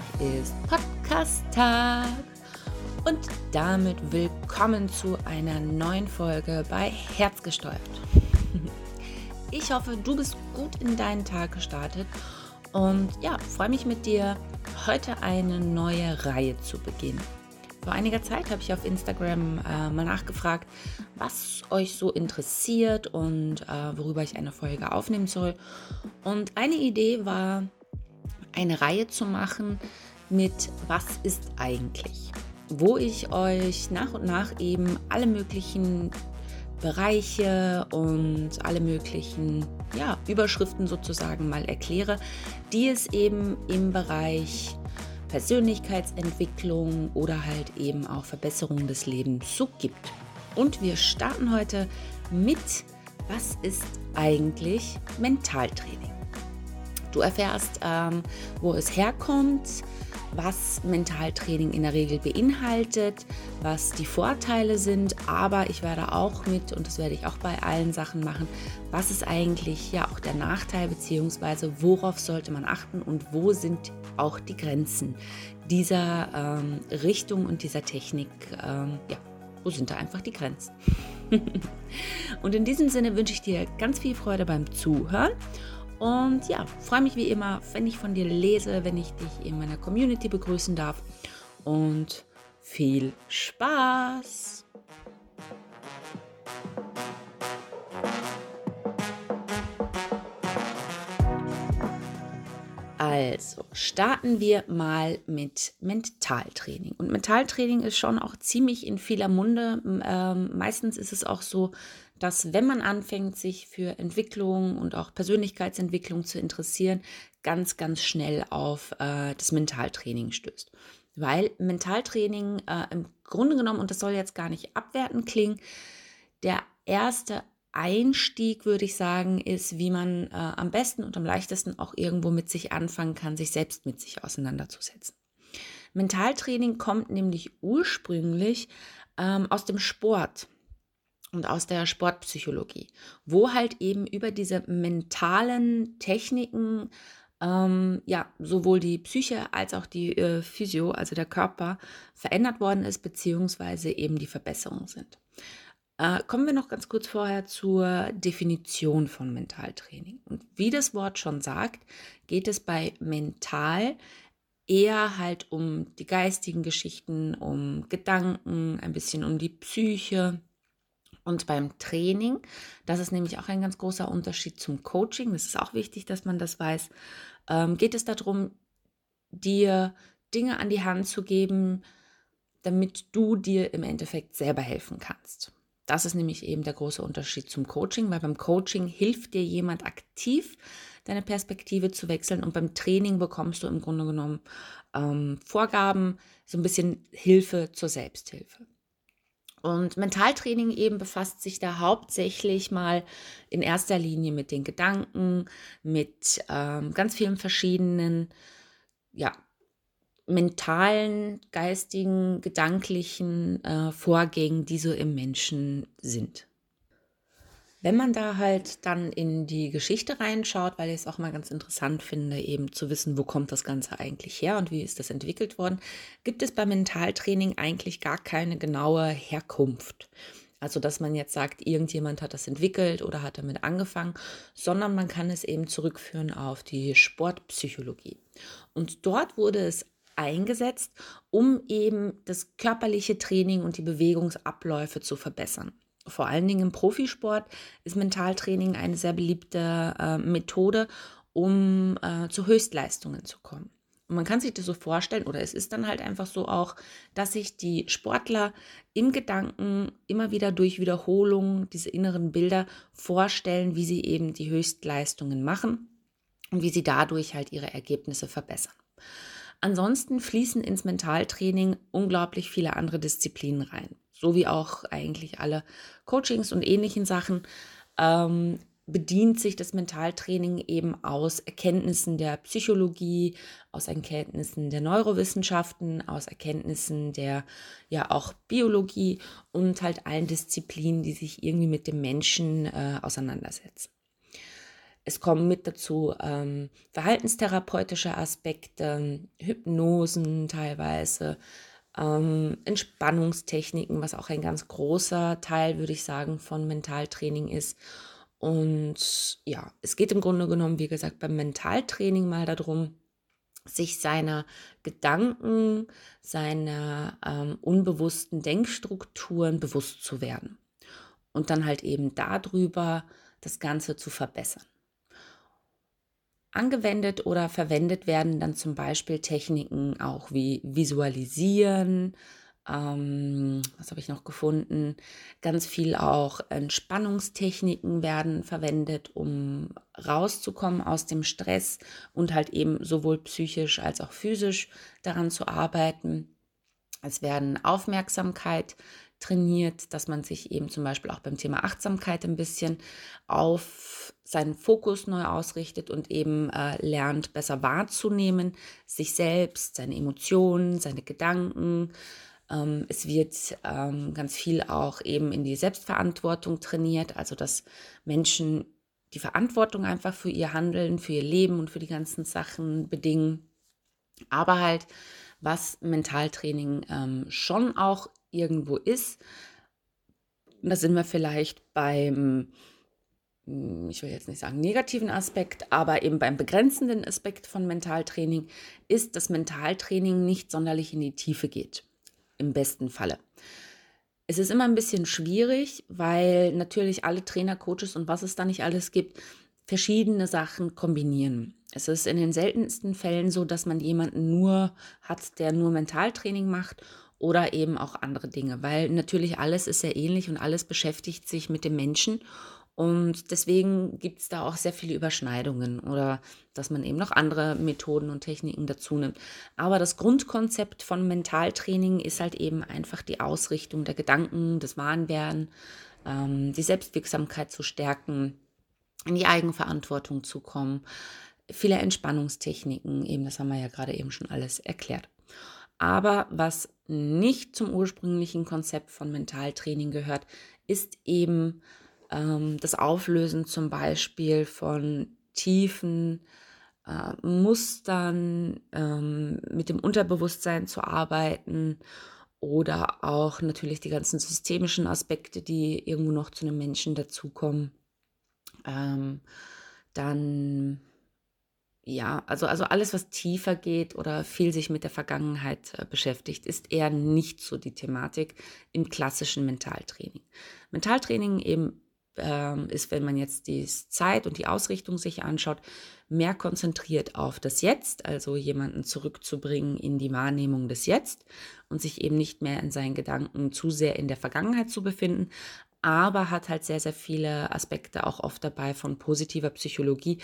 Donnerstag ist Podcast-Tag. Und damit willkommen zu einer neuen Folge bei Herzgesteuert. Ich hoffe, du bist gut in deinen Tag gestartet und ja, freue mich mit dir, heute eine neue Reihe zu beginnen. Vor einiger Zeit habe ich auf Instagram äh, mal nachgefragt, was euch so interessiert und äh, worüber ich eine Folge aufnehmen soll. Und eine Idee war, eine Reihe zu machen mit Was ist eigentlich? Wo ich euch nach und nach eben alle möglichen Bereiche und alle möglichen ja, Überschriften sozusagen mal erkläre, die es eben im Bereich Persönlichkeitsentwicklung oder halt eben auch Verbesserung des Lebens so gibt. Und wir starten heute mit, was ist eigentlich Mentaltraining? Du erfährst, ähm, wo es herkommt, was Mentaltraining in der Regel beinhaltet, was die Vorteile sind, aber ich werde auch mit, und das werde ich auch bei allen Sachen machen, was ist eigentlich ja auch der Nachteil, beziehungsweise worauf sollte man achten und wo sind auch die Grenzen dieser ähm, Richtung und dieser Technik, ähm, ja, wo sind da einfach die Grenzen? und in diesem Sinne wünsche ich dir ganz viel Freude beim Zuhören und ja, freue mich wie immer, wenn ich von dir lese, wenn ich dich in meiner Community begrüßen darf. Und viel Spaß! Also starten wir mal mit Mentaltraining. Und Mentaltraining ist schon auch ziemlich in vieler Munde. Ähm, meistens ist es auch so, dass wenn man anfängt, sich für Entwicklung und auch Persönlichkeitsentwicklung zu interessieren, ganz, ganz schnell auf äh, das Mentaltraining stößt. Weil Mentaltraining äh, im Grunde genommen, und das soll jetzt gar nicht abwertend klingen, der erste Einstieg, würde ich sagen, ist, wie man äh, am besten und am leichtesten auch irgendwo mit sich anfangen kann, sich selbst mit sich auseinanderzusetzen. Mentaltraining kommt nämlich ursprünglich ähm, aus dem Sport und aus der Sportpsychologie, wo halt eben über diese mentalen Techniken ähm, ja sowohl die Psyche als auch die äh, Physio, also der Körper, verändert worden ist, beziehungsweise eben die Verbesserungen sind. Äh, kommen wir noch ganz kurz vorher zur Definition von Mentaltraining. Und wie das Wort schon sagt, geht es bei mental eher halt um die geistigen Geschichten, um Gedanken, ein bisschen um die Psyche und beim Training, das ist nämlich auch ein ganz großer Unterschied zum Coaching, das ist auch wichtig, dass man das weiß, ähm, geht es darum, dir Dinge an die Hand zu geben, damit du dir im Endeffekt selber helfen kannst. Das ist nämlich eben der große Unterschied zum Coaching, weil beim Coaching hilft dir jemand aktiv, deine Perspektive zu wechseln und beim Training bekommst du im Grunde genommen ähm, Vorgaben, so ein bisschen Hilfe zur Selbsthilfe. Und Mentaltraining eben befasst sich da hauptsächlich mal in erster Linie mit den Gedanken, mit ähm, ganz vielen verschiedenen, ja, mentalen, geistigen, gedanklichen äh, Vorgängen, die so im Menschen sind. Wenn man da halt dann in die Geschichte reinschaut, weil ich es auch mal ganz interessant finde, eben zu wissen, wo kommt das Ganze eigentlich her und wie ist das entwickelt worden, gibt es beim Mentaltraining eigentlich gar keine genaue Herkunft. Also, dass man jetzt sagt, irgendjemand hat das entwickelt oder hat damit angefangen, sondern man kann es eben zurückführen auf die Sportpsychologie. Und dort wurde es eingesetzt, um eben das körperliche Training und die Bewegungsabläufe zu verbessern vor allen Dingen im Profisport ist Mentaltraining eine sehr beliebte äh, Methode, um äh, zu Höchstleistungen zu kommen. Und man kann sich das so vorstellen, oder es ist dann halt einfach so auch, dass sich die Sportler im Gedanken immer wieder durch Wiederholung diese inneren Bilder vorstellen, wie sie eben die Höchstleistungen machen und wie sie dadurch halt ihre Ergebnisse verbessern. Ansonsten fließen ins Mentaltraining unglaublich viele andere Disziplinen rein so wie auch eigentlich alle Coachings und ähnlichen Sachen, ähm, bedient sich das Mentaltraining eben aus Erkenntnissen der Psychologie, aus Erkenntnissen der Neurowissenschaften, aus Erkenntnissen der ja auch Biologie und halt allen Disziplinen, die sich irgendwie mit dem Menschen äh, auseinandersetzen. es kommen mit dazu ähm, verhaltenstherapeutische Aspekte, Hypnosen teilweise, ähm, Entspannungstechniken, was auch ein ganz großer Teil, würde ich sagen, von Mentaltraining ist. Und ja, es geht im Grunde genommen, wie gesagt, beim Mentaltraining mal darum, sich seiner Gedanken, seiner ähm, unbewussten Denkstrukturen bewusst zu werden und dann halt eben darüber das Ganze zu verbessern. Angewendet oder verwendet werden dann zum Beispiel Techniken auch wie Visualisieren, ähm, was habe ich noch gefunden? Ganz viel auch Entspannungstechniken werden verwendet, um rauszukommen aus dem Stress und halt eben sowohl psychisch als auch physisch daran zu arbeiten. Es werden Aufmerksamkeit trainiert, dass man sich eben zum Beispiel auch beim Thema Achtsamkeit ein bisschen auf seinen Fokus neu ausrichtet und eben äh, lernt, besser wahrzunehmen, sich selbst, seine Emotionen, seine Gedanken, ähm, es wird ähm, ganz viel auch eben in die Selbstverantwortung trainiert, also dass Menschen die Verantwortung einfach für ihr Handeln, für ihr Leben und für die ganzen Sachen bedingen. Aber halt, was Mentaltraining ähm, schon auch irgendwo ist, da sind wir vielleicht beim, ich will jetzt nicht sagen negativen Aspekt, aber eben beim begrenzenden Aspekt von Mentaltraining, ist, dass Mentaltraining nicht sonderlich in die Tiefe geht im besten Falle. Es ist immer ein bisschen schwierig, weil natürlich alle Trainer, Coaches und was es da nicht alles gibt, verschiedene Sachen kombinieren. Es ist in den seltensten Fällen so, dass man jemanden nur hat, der nur Mentaltraining macht oder eben auch andere Dinge, weil natürlich alles ist sehr ähnlich und alles beschäftigt sich mit dem Menschen und deswegen gibt es da auch sehr viele Überschneidungen oder dass man eben noch andere Methoden und Techniken dazu nimmt. Aber das Grundkonzept von Mentaltraining ist halt eben einfach die Ausrichtung der Gedanken, des Wahnwerden, ähm, die Selbstwirksamkeit zu stärken, in die Eigenverantwortung zu kommen, viele Entspannungstechniken, eben das haben wir ja gerade eben schon alles erklärt. Aber was nicht zum ursprünglichen Konzept von Mentaltraining gehört, ist eben ähm, das Auflösen zum Beispiel von tiefen äh, Mustern, ähm, mit dem Unterbewusstsein zu arbeiten oder auch natürlich die ganzen systemischen Aspekte, die irgendwo noch zu einem Menschen dazukommen. Ähm, dann ja, also, also alles, was tiefer geht oder viel sich mit der Vergangenheit äh, beschäftigt, ist eher nicht so die Thematik im klassischen Mentaltraining. Mentaltraining eben ähm, ist, wenn man jetzt die Zeit und die Ausrichtung sich anschaut, mehr konzentriert auf das Jetzt, also jemanden zurückzubringen in die Wahrnehmung des Jetzt und sich eben nicht mehr in seinen Gedanken zu sehr in der Vergangenheit zu befinden, aber hat halt sehr, sehr viele Aspekte auch oft dabei von positiver Psychologie,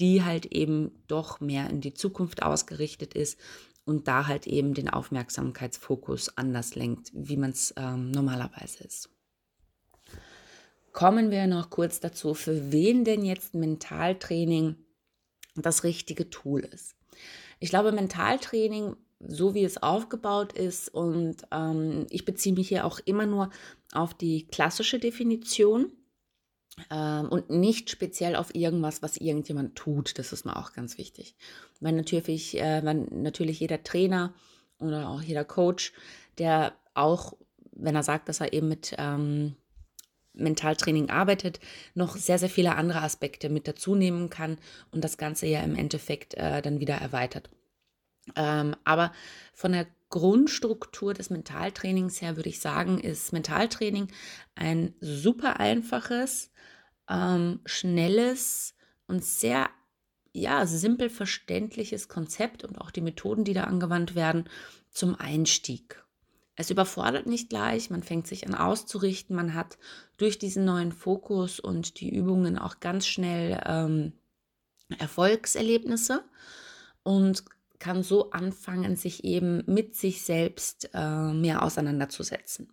die halt eben doch mehr in die Zukunft ausgerichtet ist und da halt eben den Aufmerksamkeitsfokus anders lenkt, wie man es ähm, normalerweise ist kommen wir noch kurz dazu, für wen denn jetzt Mentaltraining das richtige Tool ist. Ich glaube, Mentaltraining, so wie es aufgebaut ist, und ähm, ich beziehe mich hier auch immer nur auf die klassische Definition ähm, und nicht speziell auf irgendwas, was irgendjemand tut. Das ist mir auch ganz wichtig. Weil natürlich, äh, weil natürlich jeder Trainer oder auch jeder Coach, der auch, wenn er sagt, dass er eben mit ähm, Mentaltraining arbeitet, noch sehr, sehr viele andere Aspekte mit dazu nehmen kann und das Ganze ja im Endeffekt äh, dann wieder erweitert. Ähm, aber von der Grundstruktur des Mentaltrainings her würde ich sagen, ist Mentaltraining ein super einfaches, ähm, schnelles und sehr ja, simpel verständliches Konzept und auch die Methoden, die da angewandt werden, zum Einstieg. Es überfordert nicht gleich, man fängt sich an auszurichten, man hat durch diesen neuen Fokus und die Übungen auch ganz schnell ähm, Erfolgserlebnisse und kann so anfangen, sich eben mit sich selbst äh, mehr auseinanderzusetzen.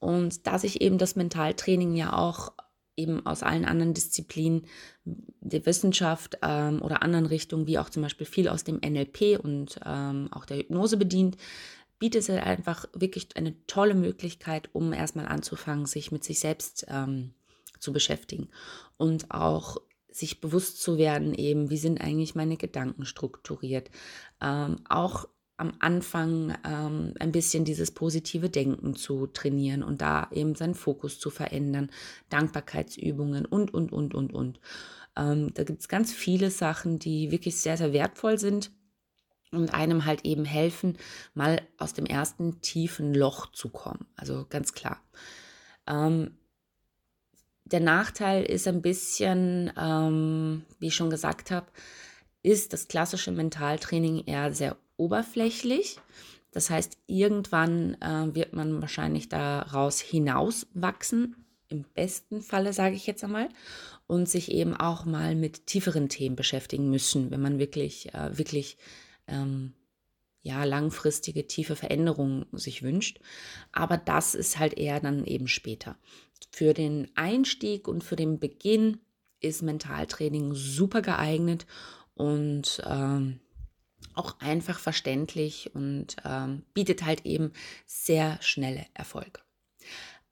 Und da sich eben das Mentaltraining ja auch eben aus allen anderen Disziplinen der Wissenschaft ähm, oder anderen Richtungen, wie auch zum Beispiel viel aus dem NLP und ähm, auch der Hypnose bedient, bietet es einfach wirklich eine tolle Möglichkeit, um erstmal anzufangen, sich mit sich selbst ähm, zu beschäftigen und auch sich bewusst zu werden, eben, wie sind eigentlich meine Gedanken strukturiert. Ähm, auch am Anfang ähm, ein bisschen dieses positive Denken zu trainieren und da eben seinen Fokus zu verändern, Dankbarkeitsübungen und, und, und, und, und. Ähm, da gibt es ganz viele Sachen, die wirklich sehr, sehr wertvoll sind und einem halt eben helfen, mal aus dem ersten tiefen Loch zu kommen. Also ganz klar. Ähm, der Nachteil ist ein bisschen, ähm, wie ich schon gesagt habe, ist das klassische Mentaltraining eher sehr oberflächlich. Das heißt, irgendwann äh, wird man wahrscheinlich daraus hinauswachsen, im besten Falle sage ich jetzt einmal, und sich eben auch mal mit tieferen Themen beschäftigen müssen, wenn man wirklich, äh, wirklich ähm, ja, langfristige, tiefe Veränderungen sich wünscht. Aber das ist halt eher dann eben später. Für den Einstieg und für den Beginn ist Mentaltraining super geeignet und ähm, auch einfach verständlich und ähm, bietet halt eben sehr schnelle Erfolge.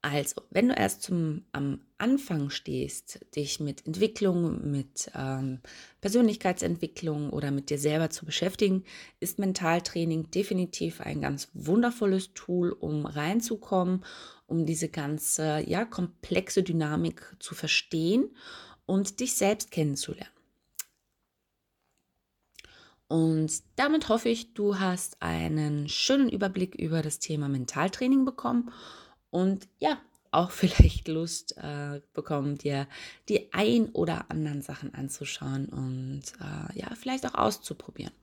Also, wenn du erst zum, am Anfang stehst, dich mit Entwicklung, mit ähm, Persönlichkeitsentwicklung oder mit dir selber zu beschäftigen, ist Mentaltraining definitiv ein ganz wundervolles Tool, um reinzukommen, um diese ganze ja, komplexe Dynamik zu verstehen und dich selbst kennenzulernen. Und damit hoffe ich, du hast einen schönen Überblick über das Thema Mentaltraining bekommen und ja, auch vielleicht Lust äh, bekommen, dir die ein oder anderen Sachen anzuschauen und äh, ja, vielleicht auch auszuprobieren.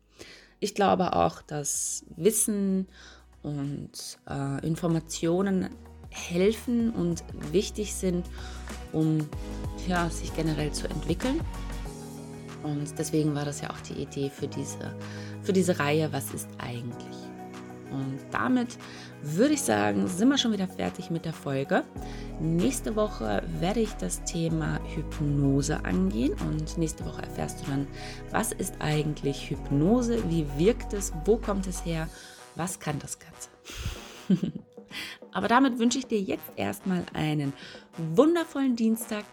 Ich glaube auch, dass Wissen und äh, Informationen helfen und wichtig sind, um ja, sich generell zu entwickeln. Und deswegen war das ja auch die Idee für diese, für diese Reihe, was ist eigentlich? Und damit würde ich sagen, sind wir schon wieder fertig mit der Folge. Nächste Woche werde ich das Thema Hypnose angehen und nächste Woche erfährst du dann, was ist eigentlich Hypnose, wie wirkt es, wo kommt es her, was kann das Ganze. Aber damit wünsche ich dir jetzt erstmal einen wundervollen Dienstag,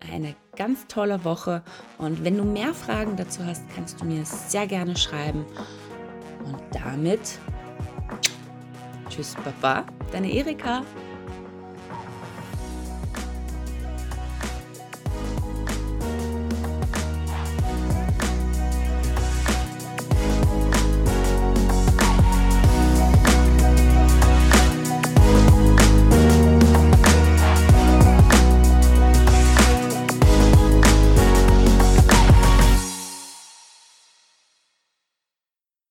eine ganz tolle Woche und wenn du mehr Fragen dazu hast, kannst du mir sehr gerne schreiben. Und damit Tschüss, Papa, deine Erika.